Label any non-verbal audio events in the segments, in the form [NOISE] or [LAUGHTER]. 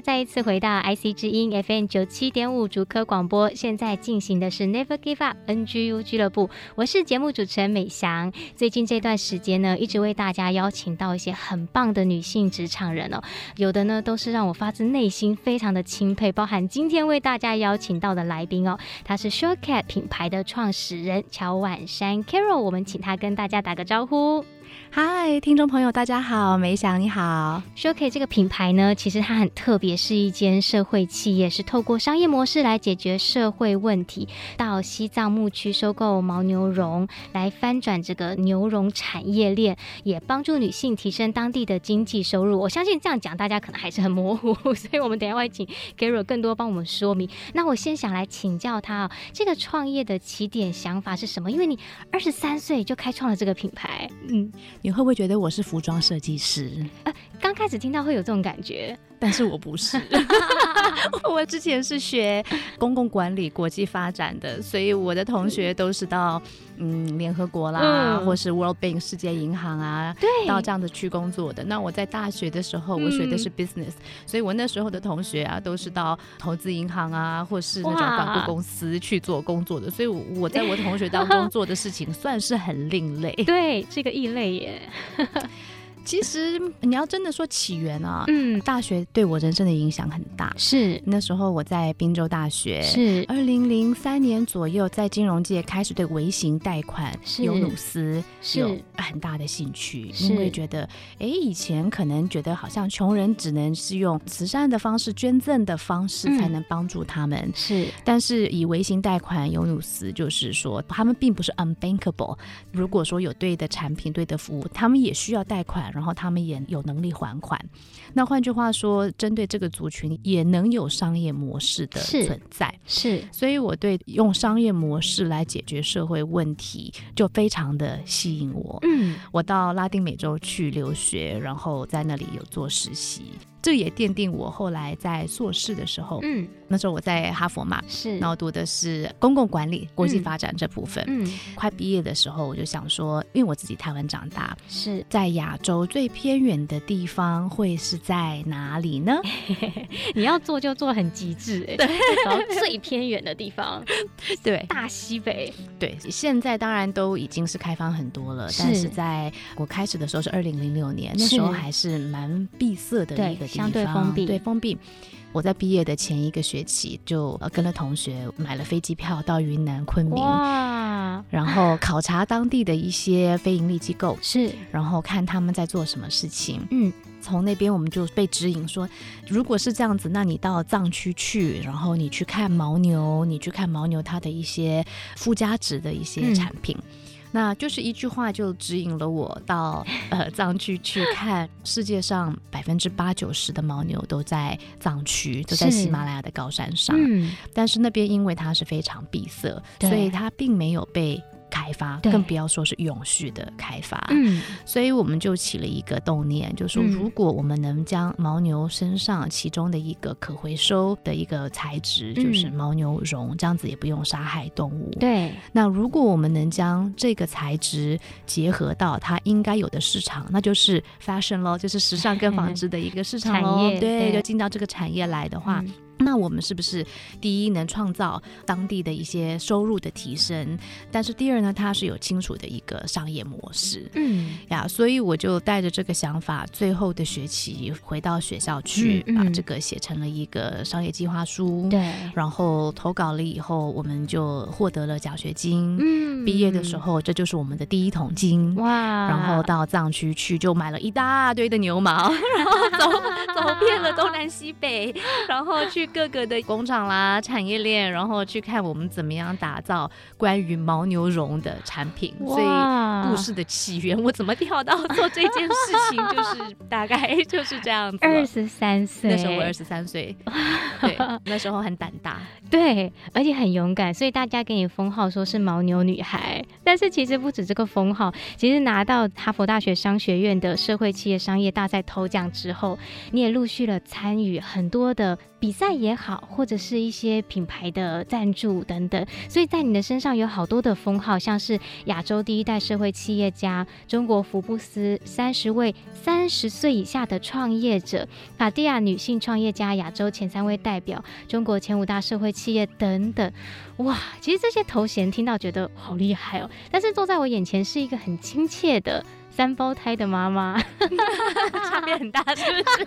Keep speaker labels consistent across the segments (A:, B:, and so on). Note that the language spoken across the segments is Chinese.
A: 再一次回到 IC 之音 FM 九七点五竹科广播，现在进行的是 Never Give Up NGU 俱乐部，我是节目主持人美翔。最近这段时间呢，一直为大家邀请到一些很棒的女性职场人哦，有的呢都是让我发自内心非常的钦佩，包含今天为大家邀请到的来宾哦，她是 Short Cat 品牌的创始人乔婉珊 Carol，我们请她跟大家打个招呼。
B: 嗨，听众朋友，大家好，梅祥你好。
A: Shuky 这个品牌呢，其实它很特别，是一间社会企业，是透过商业模式来解决社会问题。到西藏牧区收购牦牛绒，来翻转这个牛绒产业链，也帮助女性提升当地的经济收入。我相信这样讲，大家可能还是很模糊，所以我们等下会请 Gero 更多帮我们说明。那我先想来请教他哦，这个创业的起点想法是什么？因为你二十三岁就开创了这个品牌，嗯。
B: 你会不会觉得我是服装设计师？
A: 呃，刚开始听到会有这种感觉。
B: 但是我不是，[LAUGHS] 我之前是学公共管理、国际发展的，所以我的同学都是到嗯联合国啦，嗯、或是 World Bank 世界银行啊，对，到这样子去工作的。那我在大学的时候，我学的是 business，、嗯、所以我那时候的同学啊，都是到投资银行啊，或是那种广告公司去做工作的。所以我在我同学当中 [LAUGHS] 做的事情算是很另类，
A: 对，这个异类耶。[LAUGHS]
B: 其实你要真的说起源啊，嗯，大学对我人生的影响很大。
A: 是
B: 那时候我在滨州大学，是二零零三年左右，在金融界开始对微型贷款、尤努斯有很大的兴趣，因为觉得，哎，以前可能觉得好像穷人只能是用慈善的方式、捐赠的方式才能帮助他们，嗯、是。但是以微型贷款、尤努斯，就是说他们并不是 unbankable。如果说有对的产品、对的服务，他们也需要贷款。然后他们也有能力还款，那换句话说，针对这个族群也能有商业模式的存在，是，是，所以我对用商业模式来解决社会问题就非常的吸引我。嗯，我到拉丁美洲去留学，然后在那里有做实习。这也奠定我后来在硕士的时候，嗯，那时候我在哈佛嘛，是，然后读的是公共管理、国际发展这部分，嗯，快毕业的时候我就想说，因为我自己台湾长大，是。在亚洲最偏远的地方会是在哪里呢？[LAUGHS]
A: 你要做就做很极致，哎，对，然后最偏远的地方，[LAUGHS] 对，大西北，
B: 对，现在当然都已经是开放很多了，但是在我开始的时候是二零零六年，那时候还是蛮闭塞的一个。
A: 相对封闭，
B: 对封闭。我在毕业的前一个学期，就跟了同学买了飞机票到云南昆明，哇！然后考察当地的一些非盈利机构，是，然后看他们在做什么事情。嗯，从那边我们就被指引说，如果是这样子，那你到藏区去，然后你去看牦牛，你去看牦牛它的一些附加值的一些产品。嗯那就是一句话就指引了我到呃藏区去看，世界上百分之八九十的牦牛都在藏区，都在喜马拉雅的高山上。嗯，但是那边因为它是非常闭塞，所以它并没有被。开发，更不要说是永续的开发。嗯，所以我们就起了一个动念，就是说，如果我们能将牦牛身上其中的一个可回收的一个材质，就是牦牛绒，这样子也不用杀害动物。对。那如果我们能将这个材质结合到它应该有的市场，那就是 fashion 咯，就是时尚跟纺织的一个市场咯。对，就进到这个产业来的话。那那我们是不是第一能创造当地的一些收入的提升？但是第二呢，它是有清楚的一个商业模式。嗯呀，所以我就带着这个想法，最后的学期回到学校去，把这个写成了一个商业计划书。对、嗯，然后投稿了以后，我们就获得了奖学金。嗯，毕业的时候，这就是我们的第一桶金。哇，然后到藏区去，就买了一大堆的牛毛，[LAUGHS] 然后走走遍了东南西北，然后去各个的工厂啦、产业链，然后去看我们怎么样打造关于牦牛绒的产品。所以故事的起源，我怎么跳到做这件事情，就是大概就是这样子。
A: 二十三岁，
B: 那时候我二十三岁，对，[LAUGHS] 那时候很胆大，
A: 对，而且很勇敢，所以大家给你封号说是牦牛女孩。但是其实不止这个封号，其实拿到哈佛大学商学院的社会企业商业大赛头奖之后，你也陆续了参与很多的比赛也好，或者是一些品牌的赞助等等，所以在你的身上有好多的封号，像是亚洲第一代社会企业家、中国福布斯三十位三十岁以下的创业者、卡地亚女性创业家亚洲前三位代表、中国前五大社会企业等等。哇，其实这些头衔听到觉得好厉害哦，但是坐在我眼前是一个很亲切的。三胞胎的妈妈，[LAUGHS] 差别很大，是不是？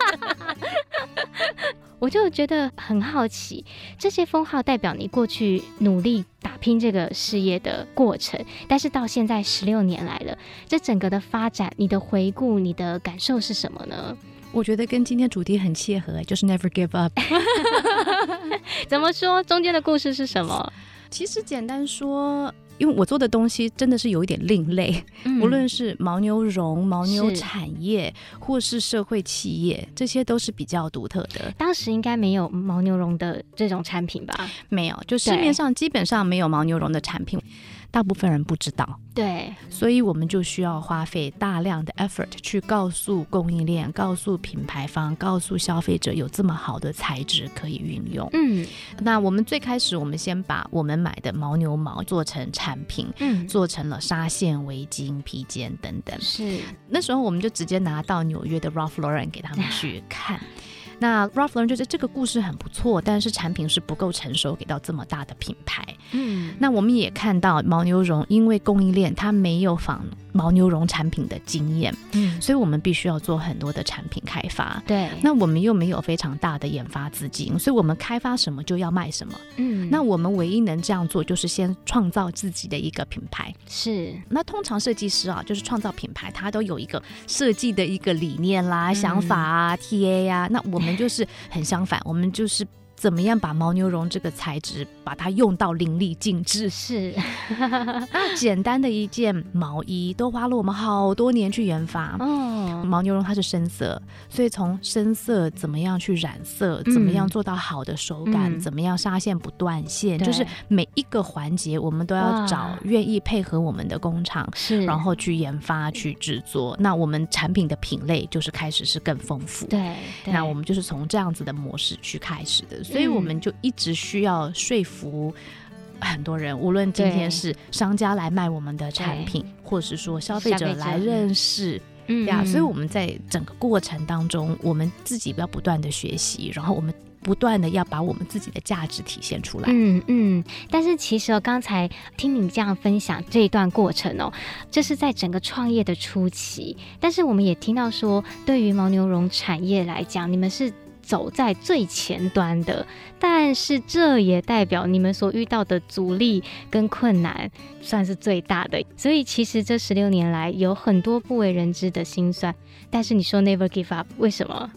A: [LAUGHS] 我就觉得很好奇，这些封号代表你过去努力打拼这个事业的过程，但是到现在十六年来了，这整个的发展，你的回顾，你的感受是什么呢？
B: 我觉得跟今天主题很切合，就是 Never Give Up。[LAUGHS]
A: 怎么说？中间的故事是什么？
B: 其实简单说。因为我做的东西真的是有一点另类，嗯、无论是牦牛绒、牦牛产业，是或是社会企业，这些都是比较独特的。
A: 当时应该没有牦牛绒的这种产品吧？
B: 没有，就市面上基本上没有牦牛绒的产品。大部分人不知道，
A: 对，
B: 所以我们就需要花费大量的 effort 去告诉供应链、告诉品牌方、告诉消费者有这么好的材质可以运用。嗯，那我们最开始，我们先把我们买的牦牛毛做成产品，嗯，做成了纱线、围巾、披肩等等。是，那时候我们就直接拿到纽约的 Ralph Lauren 给他们去看。[LAUGHS] 那 Ralph Lauren 觉得这个故事很不错，但是产品是不够成熟，给到这么大的品牌。嗯，那我们也看到牦牛绒，因为供应链它没有仿牦牛绒产品的经验，嗯，所以我们必须要做很多的产品开发。对，那我们又没有非常大的研发资金，所以我们开发什么就要卖什么。嗯，那我们唯一能这样做，就是先创造自己的一个品牌。是，那通常设计师啊，就是创造品牌，他都有一个设计的一个理念啦、嗯、想法啊、TA 呀、啊。那我们就是很相反，我们就是。怎么样把牦牛绒这个材质把它用到淋漓尽致？是，那 [LAUGHS] 简单的一件毛衣都花了我们好多年去研发。哦，牦牛绒它是深色，所以从深色怎么样去染色，怎么样做到好的手感，嗯、怎么样纱线不断线，嗯、就是每一个环节我们都要找愿意配合我们的工厂，是，然后去研发去制作。那我们产品的品类就是开始是更丰富。对，那我们就是从这样子的模式去开始的。所以我们就一直需要说服很多人，无论今天是商家来卖我们的产品，或者是说消费者来认识，嗯呀，所以我们在整个过程当中，我们自己要不断的学习，然后我们不断的要把我们自己的价值体现出来。
A: 嗯嗯。但是其实我刚才听你这样分享这一段过程哦，这是在整个创业的初期，但是我们也听到说，对于牦牛绒产业来讲，你们是。走在最前端的，但是这也代表你们所遇到的阻力跟困难算是最大的。所以其实这十六年来有很多不为人知的心酸，但是你说 never give up，为什么？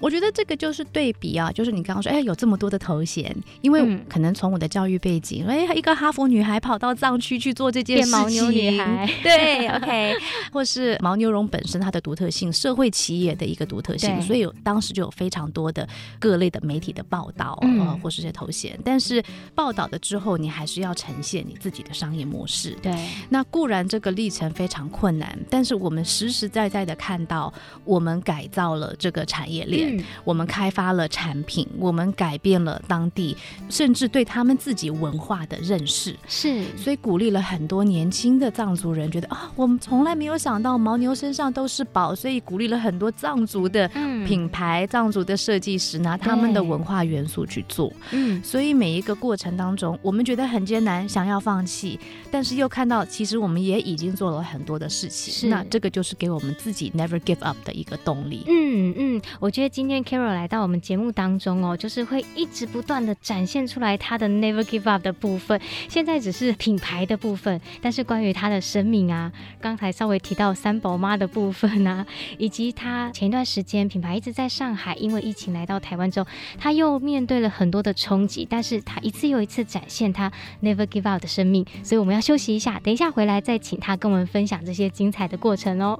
B: 我觉得这个就是对比啊，就是你刚刚说，哎，有这么多的头衔，因为可能从我的教育背景，哎，一个哈佛女孩跑到藏区去做这件事情，
A: 牦牛女孩，
B: 对，OK，或是牦牛绒本身它的独特性，社会企业的一个独特性，所以有当时就有非常多的各类的媒体的报道，嗯、呃，或是这些头衔。但是报道的之后，你还是要呈现你自己的商业模式。对，那固然这个历程非常困难，但是我们实实在在的看到，我们改造了这个产业链。嗯，我们开发了产品，我们改变了当地，甚至对他们自己文化的认识。
A: 是，
B: 所以鼓励了很多年轻的藏族人，觉得啊，我们从来没有想到牦牛身上都是宝，所以鼓励了很多藏族的品牌、嗯、藏族的设计师拿他们的文化元素去做。嗯，所以每一个过程当中，我们觉得很艰难，想要放弃，但是又看到其实我们也已经做了很多的事情。是，那这个就是给我们自己 never give up 的一个动力。
A: 嗯嗯，我觉得今天 Carol 来到我们节目当中哦，就是会一直不断的展现出来他的 never give up 的部分。现在只是品牌的部分，但是关于他的生命啊，刚才稍微提到三宝妈的部分啊，[LAUGHS] 以及他前一段时间品牌一直在上海，因为疫情来到台湾之后，他又面对了很多的冲击，但是他一次又一次展现他 never give up 的生命。所以我们要休息一下，等一下回来再请他跟我们分享这些精彩的过程哦。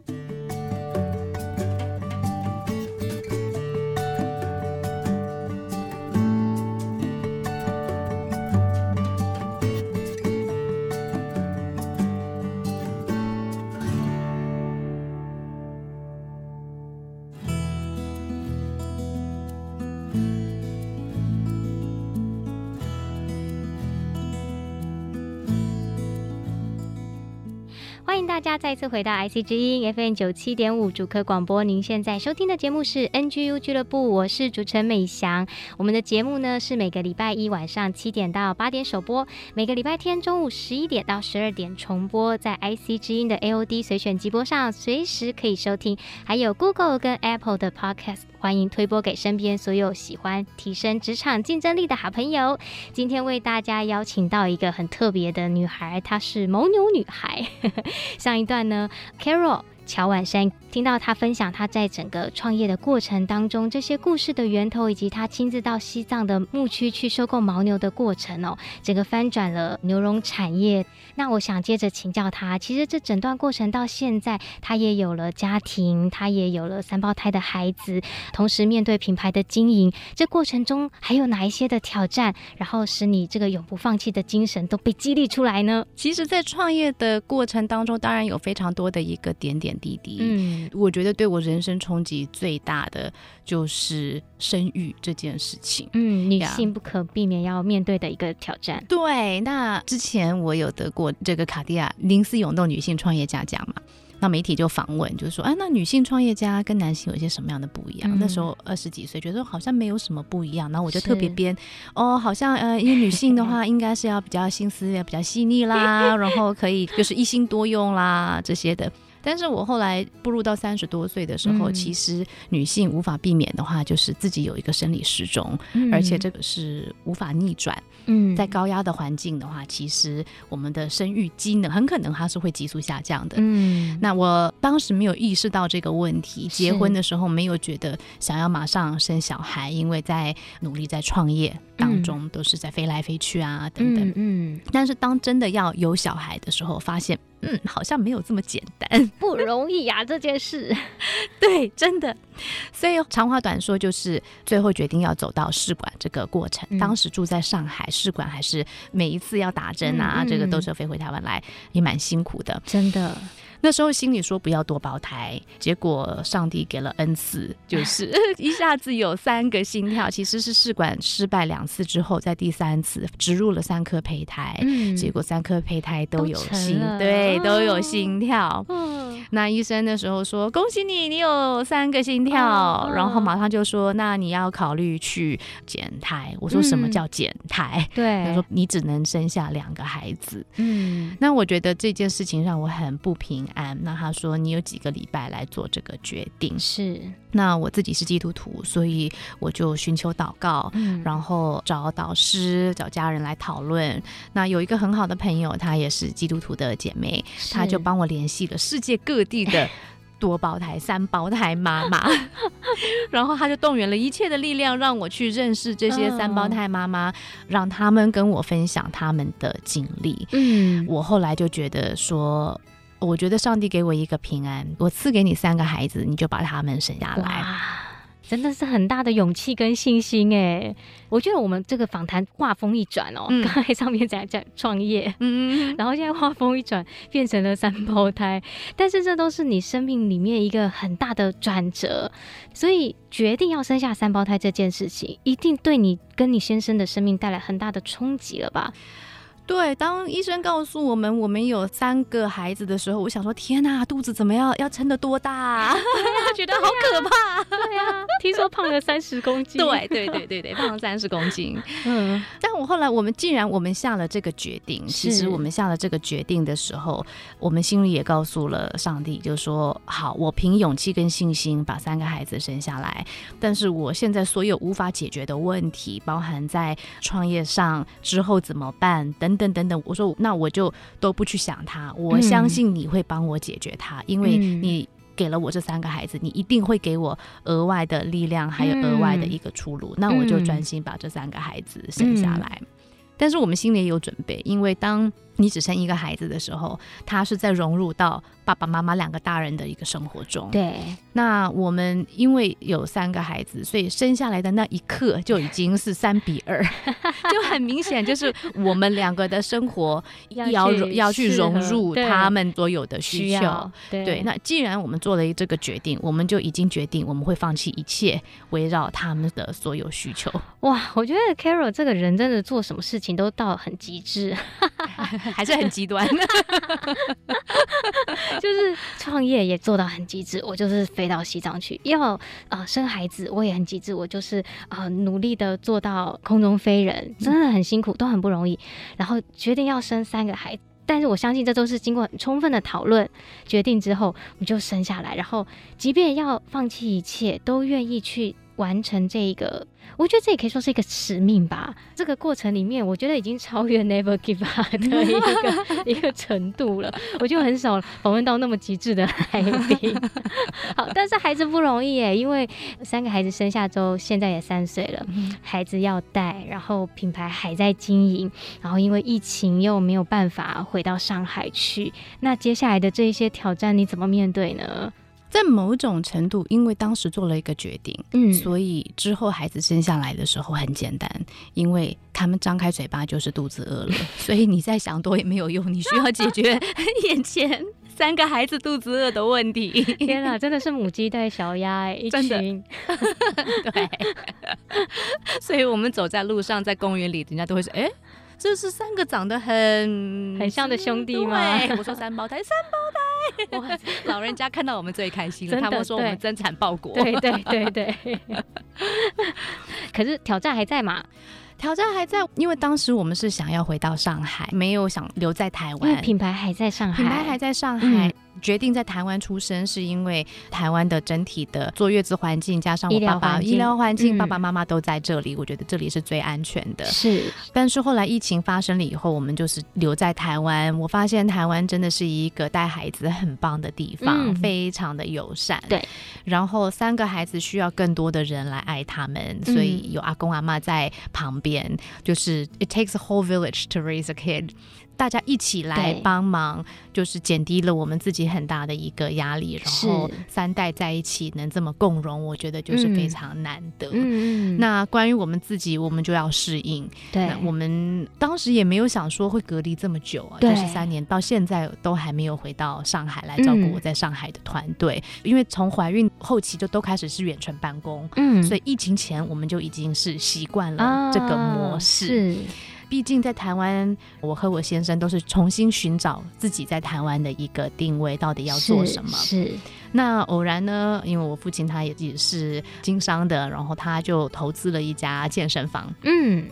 A: 大家再次回到 IC 之音 FM 九七点五主客广播，您现在收听的节目是 NGU 俱乐部，我是主持人美翔。我们的节目呢是每个礼拜一晚上七点到八点首播，每个礼拜天中午十一点到十二点重播，在 IC 之音的 AOD 随选集播上随时可以收听，还有 Google 跟 Apple 的 Podcast。欢迎推播给身边所有喜欢提升职场竞争力的好朋友。今天为大家邀请到一个很特别的女孩，她是牦牛女孩。[LAUGHS] 上一段呢，Carol。乔婉珊听到他分享他在整个创业的过程当中，这些故事的源头，以及他亲自到西藏的牧区去收购牦牛的过程哦，整个翻转了牛绒产业。那我想接着请教他，其实这整段过程到现在，他也有了家庭，他也有了三胞胎的孩子，同时面对品牌的经营，这过程中还有哪一些的挑战，然后使你这个永不放弃的精神都被激励出来呢？
B: 其实，在创业的过程当中，当然有非常多的一个点点。滴滴，嗯，我觉得对我人生冲击最大的就是生育这件事情，
A: 嗯，女性不可避免要面对的一个挑战。
B: 对，那之前我有得过这个卡地亚零四永动女性创业家奖嘛，那媒体就访问，就是说，哎，那女性创业家跟男性有一些什么样的不一样？嗯、那时候二十几岁，觉得好像没有什么不一样。然后我就特别编，哦，好像呃，因为女性的话，应该是要比较心思要比较细腻啦，[LAUGHS] 然后可以就是一心多用啦这些的。但是我后来步入到三十多岁的时候，嗯，其实女性无法避免的话，就是自己有一个生理时钟，嗯，而且这个是无法逆转。嗯，在高压的环境的话，其实我们的生育机能很可能它是会急速下降的。嗯，那我当时没有意识到这个问题，结婚的时候没有觉得想要马上生小孩，因为在努力在创业当中都是在飞来飞去啊等等。嗯，但是当真的要有小孩的时候，发现。嗯，好像没有这么简单，[LAUGHS]
A: 不容易呀、啊、这件事。[LAUGHS]
B: 对，真的。所以长话短说，就是最后决定要走到试管这个过程。嗯、当时住在上海，试管还是每一次要打针啊，嗯嗯，这个都是飞回台湾来，也蛮辛苦的，
A: 真的。
B: 那时候心里说不要多胞胎，结果上帝给了恩赐，就是 [LAUGHS] 一下子有三个心跳。其实是试管失败两次之后，在第三次植入了三颗胚胎，嗯，结果三颗胚胎都有心，对，都有心跳。嗯，那医生那时候说恭喜你，你有三个心跳，哦，然后马上就说那你要考虑去减胎。我说什么叫减胎？对，嗯，他说你只能生下两个孩子。嗯，那我觉得这件事情让我很不平。那他说你有几个礼拜来做这个决定？是，那我自己是基督徒，所以我就寻求祷告，嗯，然后找导师、找家人来讨论。那有一个很好的朋友，她也是基督徒的姐妹，她就帮我联系了世界各地的 [LAUGHS] 多胞胎、三胞胎妈妈，[LAUGHS] 然后她就动员了一切的力量，让我去认识这些三胞胎妈妈，让他们跟我分享他们的经历。嗯，我后来就觉得说。我觉得上帝给我一个平安，我赐给你三个孩子，你就把他们生下来。
A: 真的是很大的勇气跟信心哎！我觉得我们这个访谈画风一转哦，刚、嗯、才上面在讲创业，嗯，[LAUGHS] 然后现在画风一转，变成了三胞胎，但是这都是你生命里面一个很大的转折，所以决定要生下三胞胎这件事情，一定对你跟你先生的生命带来很大的冲击了吧？
B: 对，当医生告诉我们我们有三个孩子的时候，我想说天哪，肚子怎么样？要撑得多大啊？[LAUGHS] [LAUGHS] 觉得好可怕。
A: 对呀，听说胖了三十公斤。
B: 对对对对对，胖了三十公斤。[LAUGHS] 嗯，但我后来我们既然我们下了这个决定，其实我们下了这个决定的时候，我们心里也告诉了上帝，就说好，我凭勇气跟信心把三个孩子生下来。但是我现在所有无法解决的问题，包含在创业上之后怎么办等。等等等，我说那我就都不去想他，我相信你会帮我解决他，嗯，因为你给了我这三个孩子，你一定会给我额外的力量，还有额外的一个出路。嗯，那我就专心把这三个孩子生下来。嗯，但是我们心里也有准备，因为当你只生一个孩子的时候，他是在融入到爸爸妈妈两个大人的一个生活中。
A: 对，
B: 那我们因为有三个孩子，所以生下来的那一刻就已经是三比二，[LAUGHS] 就很明显就是我们两个的生活要要去，要去融入他们所有的需求。对，对，那既然我们做了这个决定，我们就已经决定我们会放弃一切围绕他们的所有需求。
A: 哇，我觉得 Carol 这个人真的做什么事情都到很极致。
B: 还是很极端，[LAUGHS]
A: 就是创业也做到很极致。我就是飞到西藏去，要呃生孩子，我也很极致。我就是呃努力的做到空中飞人，真的很辛苦，都很不容易。然后决定要生三个孩子，但是我相信这都是经过很充分的讨论决定之后，我就生下来。然后即便要放弃一切，都愿意去完成这一个。我觉得这也可以说是一个使命吧。这个过程里面，我觉得已经超越 Never Give Up 的一个 [LAUGHS] 一个程度了。我就很少访问到那么极致的来宾。[LAUGHS] 好，但是孩子不容易耶，因为三个孩子生下之后，现在也三岁了，孩子要带，然后品牌还在经营，然后因为疫情又没有办法回到上海去。那接下来的这一些挑战，你怎么面对呢？
B: 在某种程度，因为当时做了一个决定，嗯，所以之后孩子生下来的时候很简单，因为他们张开嘴巴就是肚子饿了，[LAUGHS] 所以你再想多也没有用，你需要解决 [LAUGHS] 眼前三个孩子肚子饿的问题。
A: 天哪，真的是母鸡带小鸭哎，一群，[LAUGHS]
B: 对，所以我们走在路上，在公园里，人家都会说，哎。这是三个长得很
A: 很像的兄弟吗？
B: 对，我说三胞胎，三胞胎，[LAUGHS] 哇！老人家看到我们最开心了，他们说我们增产报国。
A: 对对对对。[LAUGHS] 可是挑战还在嘛？
B: 挑战还在，因为当时我们是想要回到上海，没有想留在台湾，
A: 因为品牌还在上海，
B: 品牌还在上海。嗯决定在台湾出生，是因为台湾的整体的坐月子环境，加上我爸爸医疗环境，爸爸妈妈都在这里，嗯，我觉得这里是最安全的。
A: 是，
B: 但是后来疫情发生了以后，我们就是留在台湾。我发现台湾真的是一个带孩子很棒的地方，嗯，非常的友善。
A: 对，
B: 然后三个孩子需要更多的人来爱他们，所以有阿公阿妈在旁边，就是 it takes a whole village to raise a kid。大家一起来帮忙，就是减低了我们自己很大的一个压力。然后三代在一起能这么共荣，我觉得就是非常难得。嗯，那关于我们自己，我们就要适应。对，我们当时也没有想说会隔离这么久啊，就是三年到现在都还没有回到上海来照顾我在上海的团队。因为从怀孕后期就都开始是远程办公，嗯，所以疫情前我们就已经是习惯了这个模式。毕竟在台湾，我和我先生都是重新寻找自己在台湾的一个定位，到底要做什么？
A: 是。是
B: 那偶然呢，因为我父亲他也也是经商的，然后他就投资了一家健身房。嗯。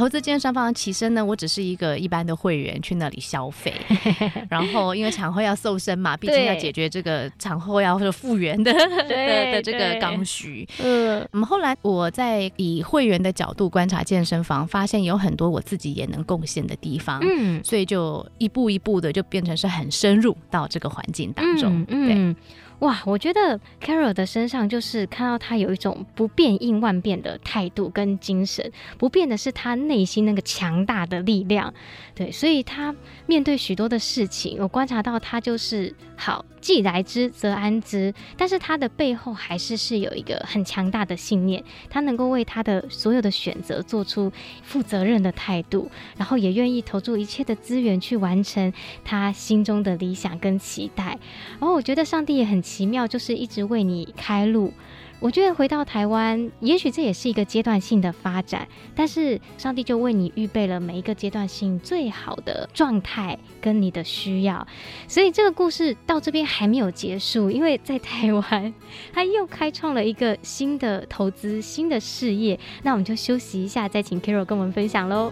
B: 投资健身房起身呢，我只是一个一般的会员去那里消费，[LAUGHS] 然后因为产后要瘦身嘛，毕竟要解决这个产后要复原的 [LAUGHS] 的的这个刚需。嗯，那么后来我在以会员的角度观察健身房，发现有很多我自己也能贡献的地方，嗯，所以就一步一步的就变成是很深入到这个环境当中，嗯，对。
A: 哇，我觉得 Carol 的身上就是看到他有一种不变应万变的态度跟精神，不变的是他内心那个强大的力量，对，所以他面对许多的事情，我观察到他就是好，既来之则安之，但是他的背后还是是有一个很强大的信念，他能够为他的所有的选择做出负责任的态度，然后也愿意投注一切的资源去完成他心中的理想跟期待。然后我觉得上帝也很奇妙，就是一直为你开路。我觉得回到台湾，也许这也是一个阶段性的发展，但是上帝就为你预备了每一个阶段性最好的状态跟你的需要，所以这个故事到这边还没有结束，因为在台湾他又开创了一个新的投资、新的事业。那我们就休息一下，再请 Carol 跟我们分享喽。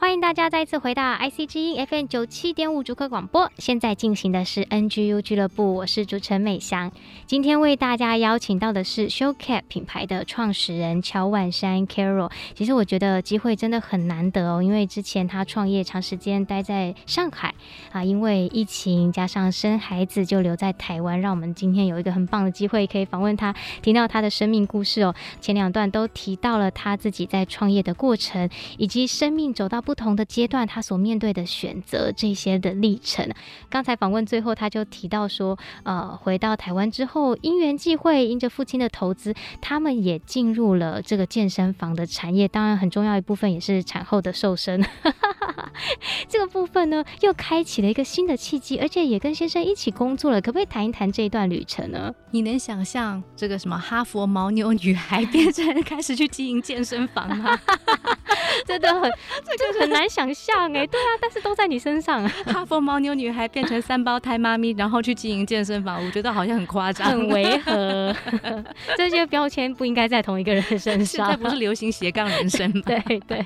A: 欢迎大家再次回到 IC 之音 FM 九七点五主客广播，现在进行的是 NGU 俱乐部，我是主持人美香。今天为大家邀请到的是 Showcap 品牌的创始人乔万山 Carol。其实我觉得机会真的很难得哦，因为之前他创业长时间待在上海啊，因为疫情加上生孩子就留在台湾，让我们今天有一个很棒的机会可以访问他，听到他的生命故事哦。前两段都提到了他自己在创业的过程，以及生命走到不同的阶段，他所面对的选择这些的历程。刚才访问最后，他就提到说，呃，回到台湾之后，因缘际会，因着父亲的投资，他们也进入了这个健身房的产业。当然，很重要一部分也是产后的瘦身。[LAUGHS] 这个部分呢，又开启了一个新的契机，而且也跟先生一起工作了。可不可以谈一谈这一段旅程呢？
B: 你能想象这个什么哈佛牦牛女孩变成开始去经营健身房吗？[LAUGHS] [LAUGHS]
A: 真的很，这个很难想象哎。[LAUGHS] 对啊，但是都在你身上。[LAUGHS]
B: 哈佛牦牛女孩变成三胞胎妈咪，然后去经营健身房，我觉得好像很夸张，
A: 很违和。这些标签不应该在同一个人身上。
B: 现在不是流行斜杠人生吗？
A: 对对，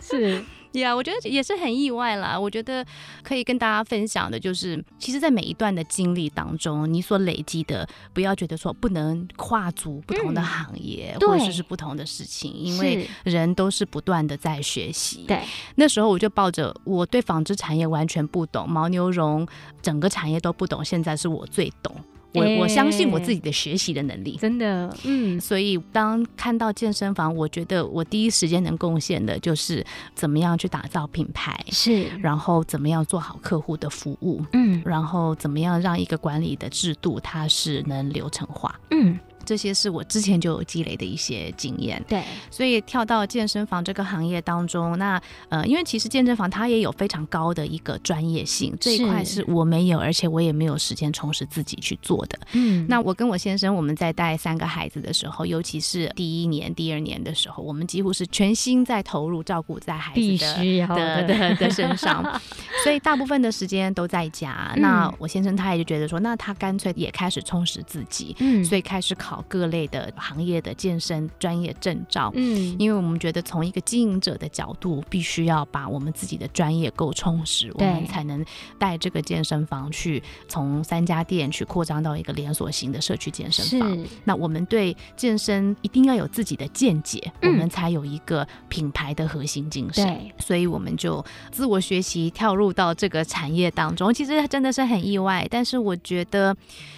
A: 是。
B: 呀，yeah, 我觉得也是很意外啦。我觉得可以跟大家分享的就是，其实，在每一段的经历当中，你所累积的，不要觉得说不能跨足不同的行业，嗯、或者是不同的事情，因为人都是不断的在学习。
A: 对，
B: 那时候我就抱着我对纺织产业完全不懂，牦牛绒整个产业都不懂，现在是我最懂。我我相信我自己的学习的能力，
A: 真的，嗯，
B: 所以当看到健身房，我觉得我第一时间能贡献的就是怎么样去打造品牌，
A: 是，
B: 然后怎么样做好客户的服务，嗯，然后怎么样让一个管理的制度它是能流程化，嗯。这些是我之前就有积累的一些经验，
A: 对，
B: 所以跳到健身房这个行业当中，那呃，因为其实健身房它也有非常高的一个专业性，这一块是我没有，而且我也没有时间充实自己去做的。嗯，那我跟我先生我们在带三个孩子的时候，尤其是第一年、第二年的时候，我们几乎是全心在投入照顾在孩子的的的。的身上，[LAUGHS] 所以大部分的时间都在家。嗯、那我先生他也就觉得说，那他干脆也开始充实自己，嗯，所以开始考。各类的行业的健身专业证照，嗯，因为我们觉得从一个经营者的角度，必须要把我们自己的专业够充实，我们才能带这个健身房去从三家店去扩张到一个连锁型的社区健身房。那我们对健身一定要有自己的见解，嗯、我们才有一个品牌的核心精神。对所以我们就自我学习，跳入到这个产业当中。其实真的是很意外，但是我觉得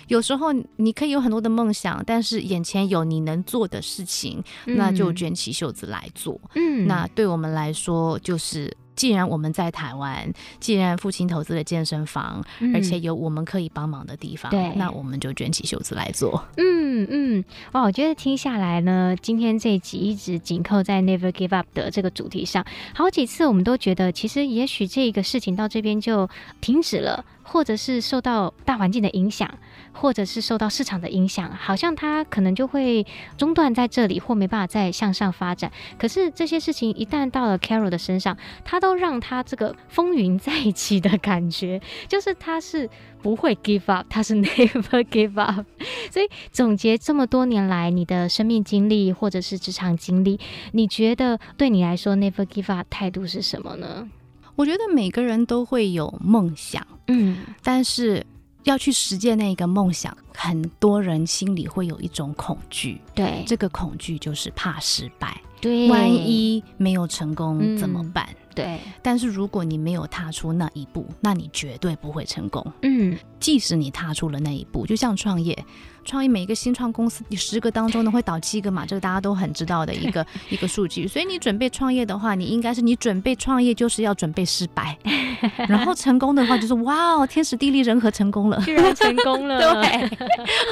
B: 有时候你可以有很多的梦想，但是是眼前有你能做的事情，那就卷起袖子来做。嗯，那对我们来说，就是既然我们在台湾，既然父亲投资了健身房，嗯、而且有我们可以帮忙的地方，对，那我们就卷起袖子来做。
A: 嗯嗯，哇，我觉得听下来呢，今天这一集一直紧扣在 Never Give Up 的这个主题上，好几次我们都觉得，其实也许这个事情到这边就停止了。或者是受到大环境的影响，或者是受到市场的影响，好像它可能就会中断在这里，或没办法再向上发展。可是这些事情一旦到了 Carol 的身上，他都让他这个风云再起的感觉，就是他是不会 give up，他是 [LAUGHS] never give up。所以总结这么多年来你的生命经历或者是职场经历，你觉得对你来说 never give up 态度是什么呢？
B: 我觉得每个人都会有梦想，嗯，但是要去实践那个梦想，很多人心里会有一种恐惧，
A: 对，
B: 这个恐惧就是怕失败。
A: 对，
B: 万一没有成功怎么办？
A: 嗯，对，
B: 但是如果你没有踏出那一步，那你绝对不会成功。
A: 嗯，
B: 即使你踏出了那一步，就像创业。创业每一个新创公司，你十个当中呢会倒七个嘛，这个大家都很知道的一个 [LAUGHS] 一个数据。所以你准备创业的话，你应该是你准备创业就是要准备失败，[LAUGHS] 然后成功的话就是哇哦，天时地利人和成功了，[LAUGHS]
A: 居然成功了。
B: 对，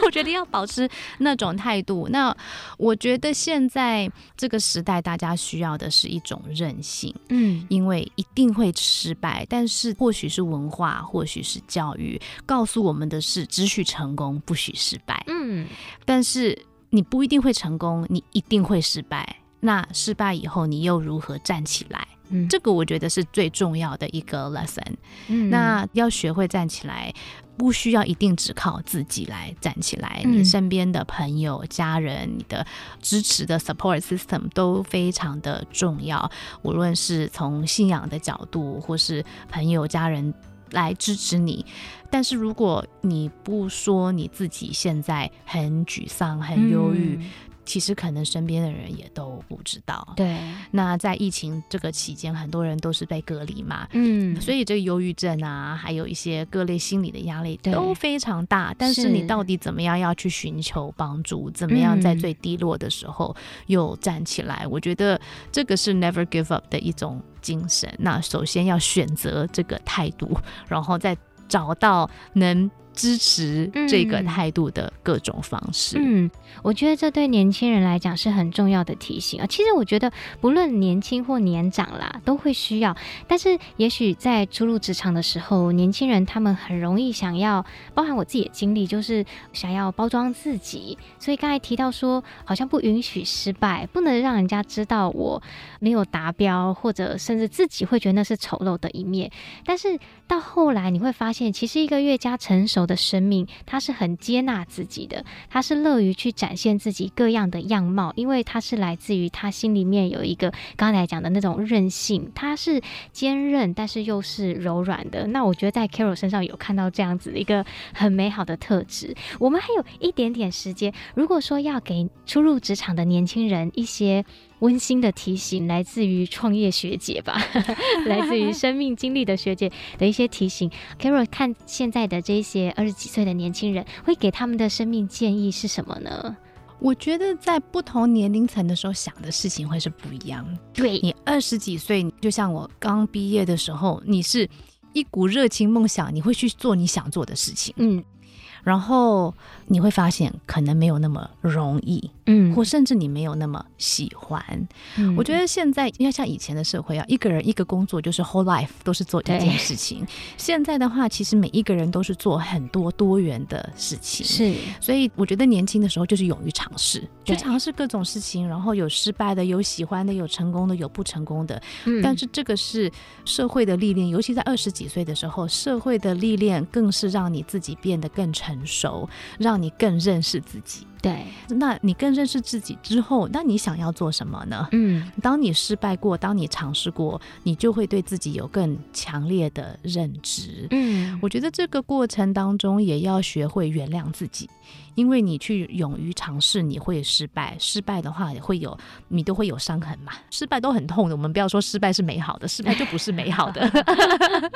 B: 我觉得要保持那种态度。那我觉得现在这个时代，大家需要的是一种韧性，嗯，因为一定会失败，但是或许是文化，或许是教育告诉我们的是，只许成功，不许失败。
A: 嗯，
B: 但是你不一定会成功，你一定会失败。那失败以后，你又如何站起来？嗯，这个我觉得是最重要的一个 lesson。嗯，那要学会站起来，不需要一定只靠自己来站起来。嗯，你身边的朋友、家人、你的支持的 support system 都非常的重要。无论是从信仰的角度，或是朋友、家人。来支持你，但是如果你不说你自己现在很沮丧、很忧郁，其实可能身边的人也都不知道。
A: 对，
B: 那在疫情这个期间，很多人都是被隔离嘛，
A: 嗯，
B: 所以这个忧郁症啊，还有一些各类心理的压力都非常大。但是你到底怎么样要去寻求帮助？怎么样在最低落的时候又站起来？嗯，我觉得这个是 never give up 的一种。精神，那首先要选择这个态度，然后再找到能。支持这个态度的各种方式。
A: 嗯，我觉得这对年轻人来讲是很重要的提醒啊。其实我觉得不论年轻或年长啦，都会需要。但是也许在初入职场的时候，年轻人他们很容易想要，包含我自己的经历，就是想要包装自己。所以刚才提到说，好像不允许失败，不能让人家知道我没有达标，或者甚至自己会觉得那是丑陋的一面。但是到后来你会发现，其实一个越加成熟的生命，他是很接纳自己的，他是乐于去展现自己各样的样貌，因为他是来自于他心里面有一个刚才讲的那种韧性，他是坚韧，但是又是柔软的。那我觉得在 Carol 身上有看到这样子一个很美好的特质。我们还有一点点时间，如果说要给初入职场的年轻人一些。温馨的提醒，来自于创业学姐吧，[LAUGHS] 来自于生命经历的学姐的一些提醒。Carol 看现在的这些二十几岁的年轻人，会给他们的生命建议是什么呢？
B: 我觉得在不同年龄层的时候想的事情会是不一样。
A: 对，
B: 你二十几岁，就像我刚毕业的时候，你是一股热情梦想，你会去做你想做的事情。嗯，然后你会发现可能没有那么容易。嗯，或甚至你没有那么喜欢。嗯，我觉得现在要像以前的社会啊，一个人一个工作就是 whole life 都是做一件事情。现在的话，其实每一个人都是做很多多元的事情。
A: 是，
B: 所以我觉得年轻的时候就是勇于尝试，去尝试各种事情，然后有失败的，有喜欢的，有成功的，有不成功的。嗯，但是这个是社会的历练，尤其在二十几岁的时候，社会的历练更是让你自己变得更成成熟，让你更认识自己。
A: 对，
B: 那你更认识自己之后，那你想要做什么呢？嗯，当你失败过，当你尝试过，你就会对自己有更强烈的认知。嗯，我觉得这个过程当中也要学会原谅自己。因为你去勇于尝试，你会失败。失败的话，也会有你都会有伤痕嘛。失败都很痛的，我们不要说失败是美好的，失败就不是美好的。[LAUGHS]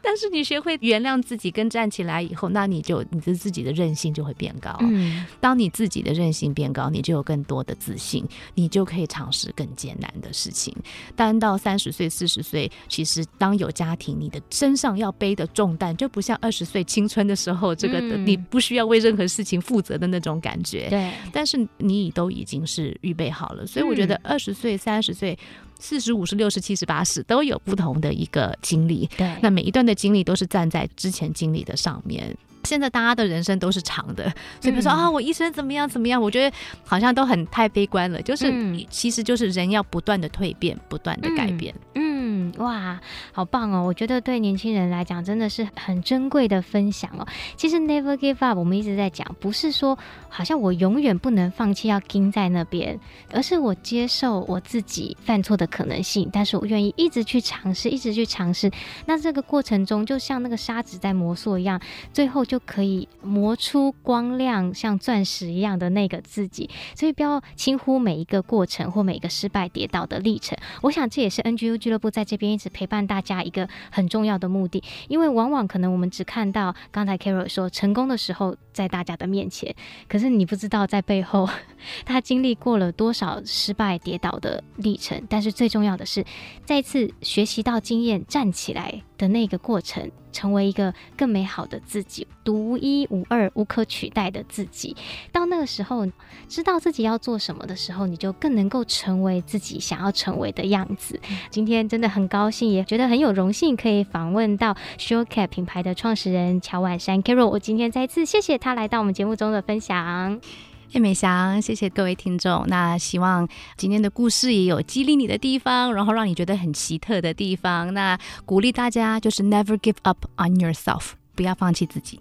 B: 但是你学会原谅自己跟站起来以后，那你就你的自己的韧性就会变高。嗯，当你自己的韧性变高，你就有更多的自信，你就可以尝试更艰难的事情。但到三十岁、四十岁，其实当有家庭，你的身上要背的重担就不像二十岁青春的时候，这个的你不需要为任何事情负责的那种感觉，
A: 对。
B: 但是你都已经是预备好了，所以我觉得二十岁、三十岁、四十五十、六十、七十、八十都有不同的一个经历。
A: 对，
B: 那每一段的经历都是站在之前经历的上面。现在大家的人生都是长的，所以比如说啊，我一生怎么样怎么样，我觉得好像都很太悲观了。就是，其实就是人要不断的蜕变，不断的改变。
A: 嗯。嗯，哇，好棒哦！我觉得对年轻人来讲真的是很珍贵的分享哦。其实 never give up，我们一直在讲，不是说好像我永远不能放弃，要盯在那边，而是我接受我自己犯错的可能性，但是我愿意一直去尝试，一直去尝试。那这个过程中，就像那个沙子在磨塑一样，最后就可以磨出光亮，像钻石一样的那个自己。所以不要轻忽每一个过程或每一个失败跌倒的历程。我想这也是 NGU 俱乐部在这边一直陪伴大家一个很重要的目的，因为往往可能我们只看到刚才 Carol 说成功的时候在大家的面前，可是你不知道在背后 [LAUGHS] 他经历过了多少失败跌倒的历程。但是最重要的是，再次学习到经验，站起来的那个过程。成为一个更美好的自己，独一无二、无可取代的自己。到那个时候，知道自己要做什么的时候，你就更能够成为自己想要成为的样子。今天真的很高兴，也觉得很有荣幸，可以访问到 Surecap 品牌的创始人乔婉珊 Carol。我今天再次谢谢他来到我们节目中的分享。
B: 叶美祥，谢谢各位听众。那希望今天的故事也有激励你的地方，然后让你觉得很奇特的地方。那鼓励大家就是 never give up on yourself，不要放弃自己。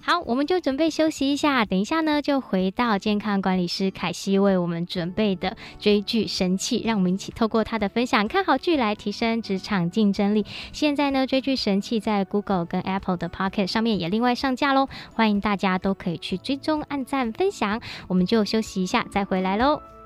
A: 好，我们就准备休息一下，等一下呢，就回到健康管理师凯西为我们准备的追剧神器，让我们一起透过他的分享，看好剧来提升职场竞争力。现在呢，追剧神器在 Google 跟 Apple 的 Pocket 上面也另外上架喽，欢迎大家都可以去追踪、按赞、分享。我们就休息一下，再回来喽。